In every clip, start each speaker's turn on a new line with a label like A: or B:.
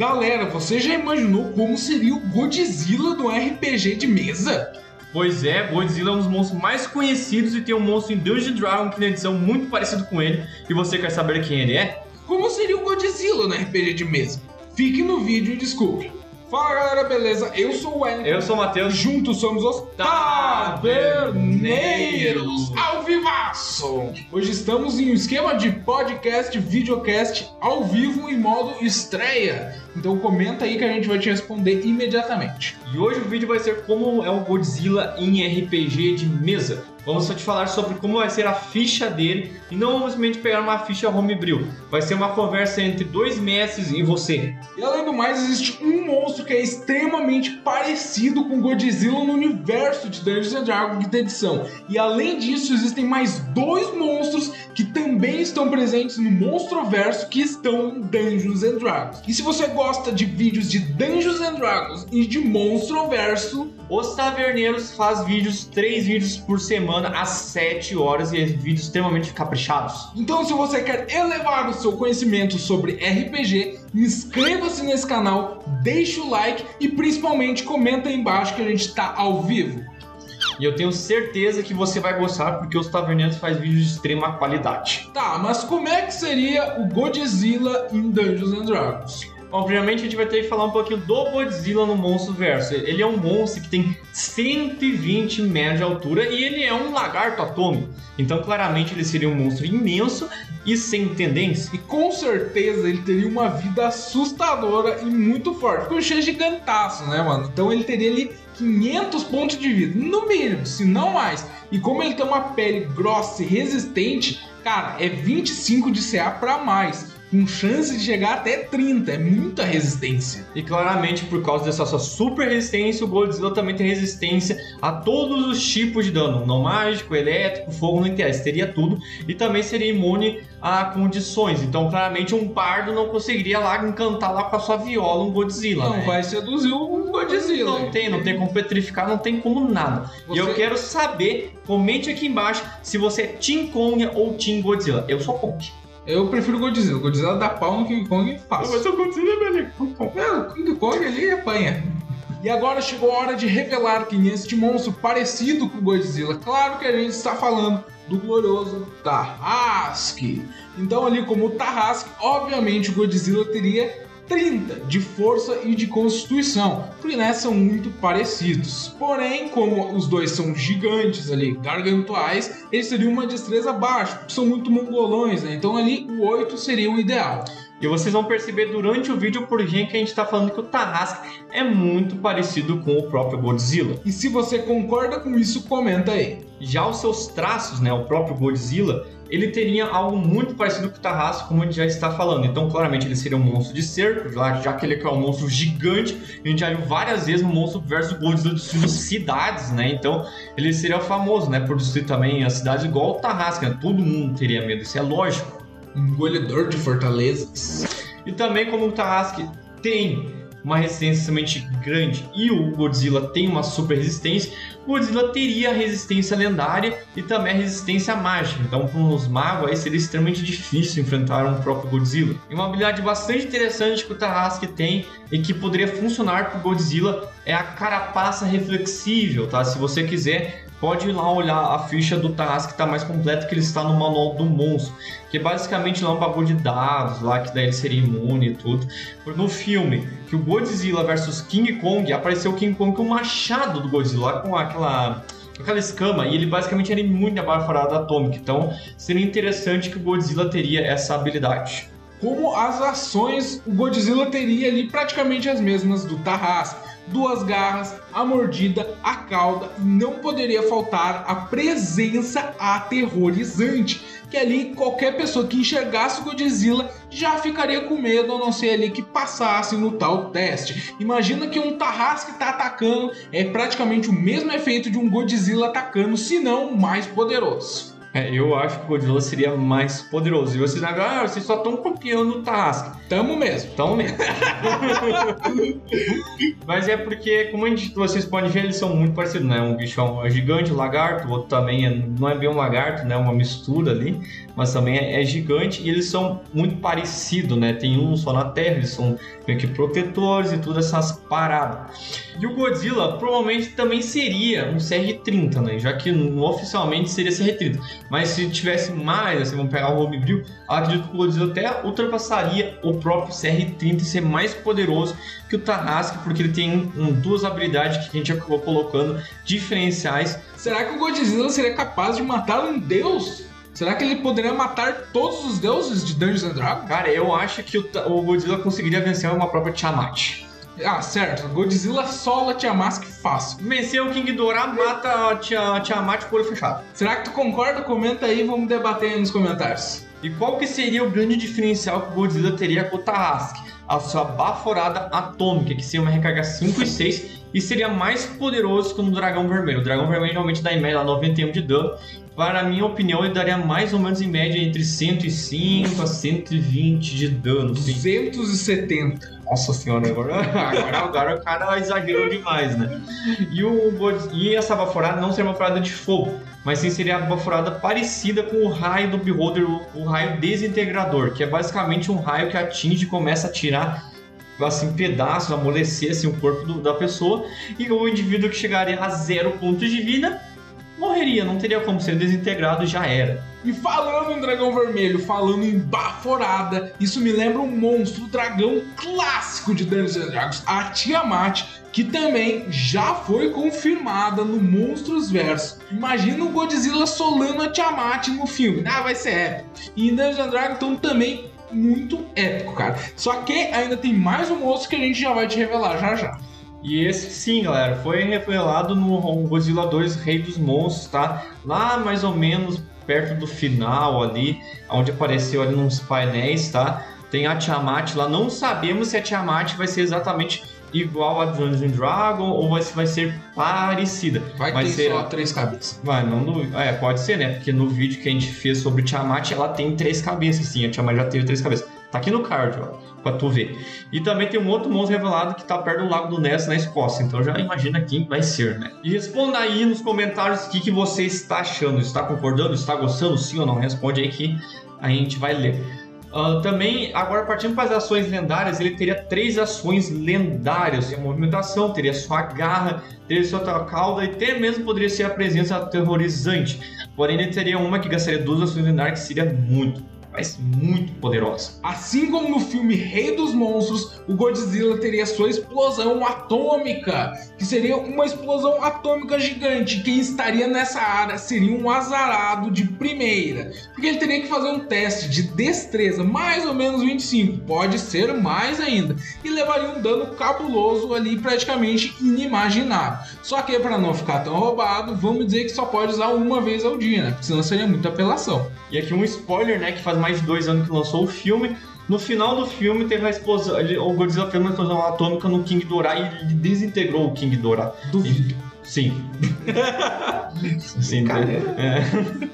A: Galera, você já imaginou como seria o Godzilla do RPG de mesa?
B: Pois é, Godzilla é um dos monstros mais conhecidos e tem um monstro em Dungeon Dragon que tem edição muito parecido com ele. E você quer saber quem ele é?
A: Como seria o Godzilla no RPG de mesa? Fique no vídeo e descubra. Fala galera, beleza? Eu sou o Wellington.
B: Eu sou o Matheus.
A: Juntos somos os Taverneiros ao vivaço. Hoje estamos em um esquema de podcast, videocast ao vivo em modo estreia. Então comenta aí que a gente vai te responder imediatamente.
B: E hoje o vídeo vai ser como é o Godzilla em RPG de mesa. Vamos só te falar sobre como vai ser a ficha dele e não vamos simplesmente pegar uma ficha homebrew. Vai ser uma conversa entre dois mestres e você.
A: E além do mais, existe um monstro que é extremamente parecido com Godzilla no universo de Dungeons Dragons quinta edição. E além disso, existem mais dois monstros estão presentes no Monstroverso que estão em Dungeons and Dragons. E se você gosta de vídeos de Dungeons and Dragons e de Monstroverso,
B: os Taverneiros faz vídeos, três vídeos por semana às 7 horas e vídeos extremamente caprichados.
A: Então, se você quer elevar o seu conhecimento sobre RPG, inscreva-se nesse canal, deixe o like e principalmente comenta aí embaixo que a gente está ao vivo.
B: E eu tenho certeza que você vai gostar porque os Taverneiros faz vídeos de extrema qualidade.
A: Tá, mas como é que seria o Godzilla em Dungeons and Dragons?
B: Obviamente a gente vai ter que falar um pouquinho do Godzilla no Monstro Verso. Ele é um monstro que tem 120 metros de altura e ele é um lagarto atômico. Então claramente ele seria um monstro imenso e sem tendência.
A: E com certeza ele teria uma vida assustadora e muito forte. Porque o gigantaço, né, mano? Então ele teria ali 500 pontos de vida, no mínimo, se não mais. E como ele tem uma pele grossa e resistente, cara, é 25 de CA para mais com chance de chegar até 30. É muita resistência.
B: E claramente, por causa dessa sua super resistência, o Godzilla também tem resistência a todos os tipos de dano: não mágico, elétrico, fogo, não interessa, teria tudo. E também seria imune a condições. Então, claramente, um pardo não conseguiria lá encantar lá com a sua viola um Godzilla.
A: Não
B: né?
A: vai seduzir um Godzilla.
B: Não tem, não tem como petrificar, não tem como nada. Você... E eu quero saber, comente aqui embaixo se você é Team Kong ou Team Godzilla. Eu sou Kong.
A: Eu prefiro o Godzilla. O Godzilla dá pau no King Kong e fácil.
B: Mas o Godzilla é melhor.
A: É, o King Kong ali apanha. E agora chegou a hora de revelar quem é este monstro parecido com o Godzilla. Claro que a gente está falando do glorioso Tarrasque. Então ali como o Tarrasque, obviamente o Godzilla teria 30 de força e de constituição, porque né, são muito parecidos. Porém, como os dois são gigantes ali, gargantuais, eles teriam uma destreza baixa, são muito mongolões, né? Então ali o 8 seria o ideal.
B: E vocês vão perceber durante o vídeo por que a gente está falando que o Tarrasque é muito parecido com o próprio Godzilla.
A: E se você concorda com isso, comenta aí.
B: Já os seus traços, né, o próprio Godzilla, ele teria algo muito parecido com o Tarrasque, como a gente já está falando. Então, claramente, ele seria um monstro de cerco, já que ele é um monstro gigante. A gente já viu várias vezes no monstro versus Godzilla destruindo cidades, né? Então, ele seria famoso, né, por destruir também as cidades igual o Tarrasque, né? Todo mundo teria medo, isso é lógico
A: engolidor de fortalezas.
B: E também como o Tarrasque tem uma resistência extremamente grande e o Godzilla tem uma super resistência, o Godzilla teria a resistência lendária e também a resistência mágica. Então, para os magos aí seria extremamente difícil enfrentar um próprio Godzilla. E uma habilidade bastante interessante que o Tarrasque tem e que poderia funcionar para o Godzilla é a carapaça reflexível, tá? Se você quiser, pode ir lá olhar a ficha do Tarrasque que está mais completa que ele está no manual do monstro, que é basicamente lá um bagulho de dados lá que daí ele seria imune e tudo. No filme que o Godzilla versus King Kong apareceu o King Kong com o machado do Godzilla com aquela aquela escama e ele basicamente era imune à barfarada atômica. Então seria interessante que o Godzilla teria essa habilidade.
A: Como as ações, o Godzilla teria ali praticamente as mesmas do Tarrasque duas garras, a mordida, a cauda e não poderia faltar a presença aterrorizante. Que ali qualquer pessoa que enxergasse o Godzilla já ficaria com medo, a não ser ali que passasse no tal teste. Imagina que um Tarrasque está atacando, é praticamente o mesmo efeito de um Godzilla atacando, se não mais poderoso.
B: É, eu acho que o Godzilla seria mais poderoso. E vocês agora, ah, vocês só estão copiando o Tarrasque.
A: Tamo mesmo.
B: Tão mesmo. Mas é porque, como a gente, vocês podem ver, eles são muito parecidos, né? Um bicho é um gigante, um lagarto, o outro também é, não é bem um lagarto, né? Uma mistura ali, mas também é, é gigante e eles são muito parecidos, né? Tem um só na Terra, eles são meio que protetores e todas essas paradas. E o Godzilla provavelmente também seria um CR-30, né? Já que oficialmente seria CR-30. Mas se tivesse mais, assim, vamos pegar o Homebrew, acredito que o Godzilla até ultrapassaria o próprio CR-30 e ser mais poderoso que o Tarrasque, porque ele tem um, duas habilidades que a gente acabou colocando diferenciais.
A: Será que o Godzilla seria capaz de matar um deus? Será que ele poderia matar todos os deuses de Dungeons and Dragons?
B: Cara, eu acho que o, o Godzilla conseguiria vencer uma própria Tiamat.
A: Ah, certo. Godzilla sola Tiamat fácil.
B: Venceu o King Dora, mata a Tiamat com o olho fechado.
A: Será que tu concorda? Comenta aí, vamos debater aí nos comentários.
B: E qual que seria o grande diferencial que o Godzilla teria com o Tarrasque? A sua baforada atômica, que seria uma recarga 5 e 6 e seria mais poderoso que o Dragão Vermelho. O Dragão Vermelho realmente dá em média 91 de dano. Para a minha opinião, ele daria mais ou menos em média entre 105 a 120 de dano.
A: 270.
B: Nossa senhora, agora, agora, agora o cara exagerou demais, né? E, o, e essa baforada não seria uma baforada de fogo, mas sim seria uma baforada parecida com o raio do Beholder, o, o raio desintegrador, que é basicamente um raio que atinge e começa a tirar assim, pedaços, amolecer assim, o corpo do, da pessoa, e o indivíduo que chegaria a zero pontos de vida morreria, não teria como ser desintegrado, já era.
A: E falando em dragão vermelho, falando em baforada, isso me lembra um monstro dragão clássico de Dungeons Dragons, a Tiamat, que também já foi confirmada no Monstros Verso. Imagina o Godzilla solando a Tiamat no filme, ah, vai ser épico. E em Dungeons Dragons então, também muito épico, cara. Só que ainda tem mais um monstro que a gente já vai te revelar já já.
B: E esse sim, galera, foi revelado no Godzilla 2 Rei dos Monstros, tá? Lá mais ou menos perto do final ali, onde apareceu ali nos painéis, tá? Tem a Tiamat lá, não sabemos se a Tiamat vai ser exatamente igual a Dungeons Dragon ou vai, vai ser parecida.
A: Vai, vai ter ser... só três cabeças.
B: Vai, não duvido. É, pode ser, né? Porque no vídeo que a gente fez sobre Tiamat, ela tem três cabeças, sim. A Tiamat já teve três cabeças. Tá aqui no card, ó, pra tu ver. E também tem um outro monstro revelado que tá perto do Lago do Ness, na Escócia. Então já imagina quem vai ser, né? E responda aí nos comentários o que, que você está achando. Está concordando? Está gostando? Sim ou não? Responde aí que a gente vai ler. Uh, também, agora partindo para as ações lendárias, ele teria três ações lendárias. Teria movimentação, teria sua garra, teria sua cauda e até mesmo poderia ser a presença aterrorizante. Porém, ele teria uma que gastaria duas ações lendárias, que seria muito, mas muito poderosa.
A: Assim como no filme Rei dos Monstros, o Godzilla teria sua explosão atômica, que seria uma explosão atômica gigante. Quem estaria nessa área seria um azarado de primeira, porque ele teria que fazer um teste de destreza, mais ou menos 25, pode ser mais ainda, e levaria um dano cabuloso ali, praticamente inimaginável. Só que para não ficar tão roubado, vamos dizer que só pode usar uma vez ao dia, né? Porque senão seria muita apelação.
B: E aqui um spoiler, né, que faz mais de dois anos que lançou o filme. No final do filme teve a explosão. Ele, o Godzilla fez uma explosão atômica no King Dora e ele desintegrou o King Dora.
A: Duvido.
B: Sim. Sim, é.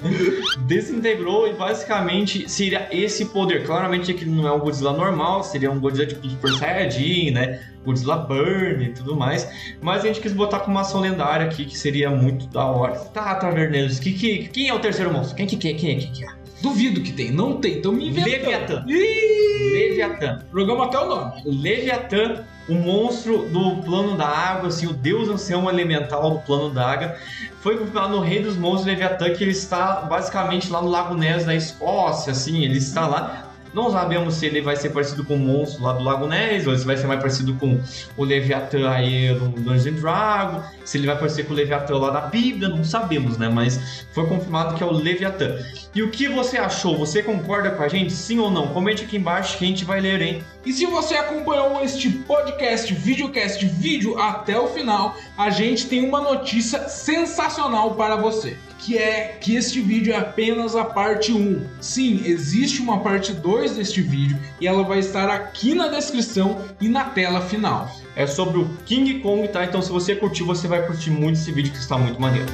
B: Desintegrou e basicamente seria esse poder. Claramente aqui não é um Godzilla normal, seria um Godzilla tipo Super Saiyajin, né? Godzilla Burn e tudo mais. Mas a gente quis botar com uma ação lendária aqui que seria muito da hora. Tá, Tavernelos, que, que, quem é o terceiro monstro? Quem que, quem, quem, quem, quem é?
A: Duvido que tem, não tem, então me inventando.
B: Leviatã. Leviatã.
A: Jogamos até o nome.
B: Leviatã, o monstro do plano da água, assim, o deus ancião elemental do plano da água. Foi confirmado no Rei dos Monstros Leviatã que ele está basicamente lá no Lago Ness da Escócia, assim, ele está lá não sabemos se ele vai ser parecido com o monstro lá do Lago Ness, ou se vai ser mais parecido com o Leviatã aí do Dungeons Dragon, se ele vai parecer com o Leviatã lá da Bíblia, não sabemos, né? Mas foi confirmado que é o Leviatã. E o que você achou? Você concorda com a gente? Sim ou não? Comente aqui embaixo que a gente vai ler, hein?
A: E se você acompanhou este podcast, videocast, vídeo até o final, a gente tem uma notícia sensacional para você que é que este vídeo é apenas a parte 1. Sim, existe uma parte 2 deste vídeo e ela vai estar aqui na descrição e na tela final.
B: É sobre o King Kong, tá? Então se você curtiu, você vai curtir muito esse vídeo que está muito maneiro.